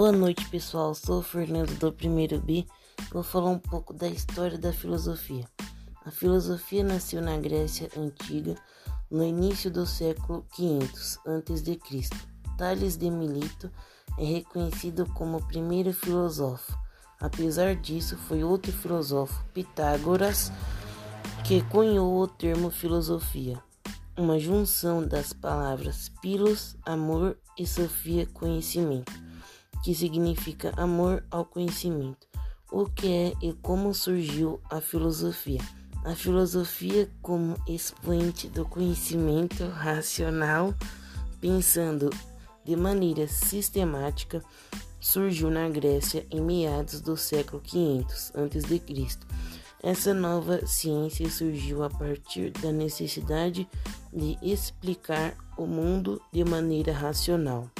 Boa noite, pessoal. Sou o Fernando do primeiro B. Vou falar um pouco da história da filosofia. A filosofia nasceu na Grécia antiga no início do século 500 a.C. Tales de Milito é reconhecido como o primeiro filósofo. Apesar disso, foi outro filósofo, Pitágoras, que cunhou o termo filosofia, uma junção das palavras pilos, amor e sofia, conhecimento, que significa amor ao conhecimento. O que é e como surgiu a filosofia? A filosofia, como expoente do conhecimento racional, pensando de maneira sistemática, surgiu na Grécia em meados do século 500 a.C. Essa nova ciência surgiu a partir da necessidade de explicar o mundo de maneira racional.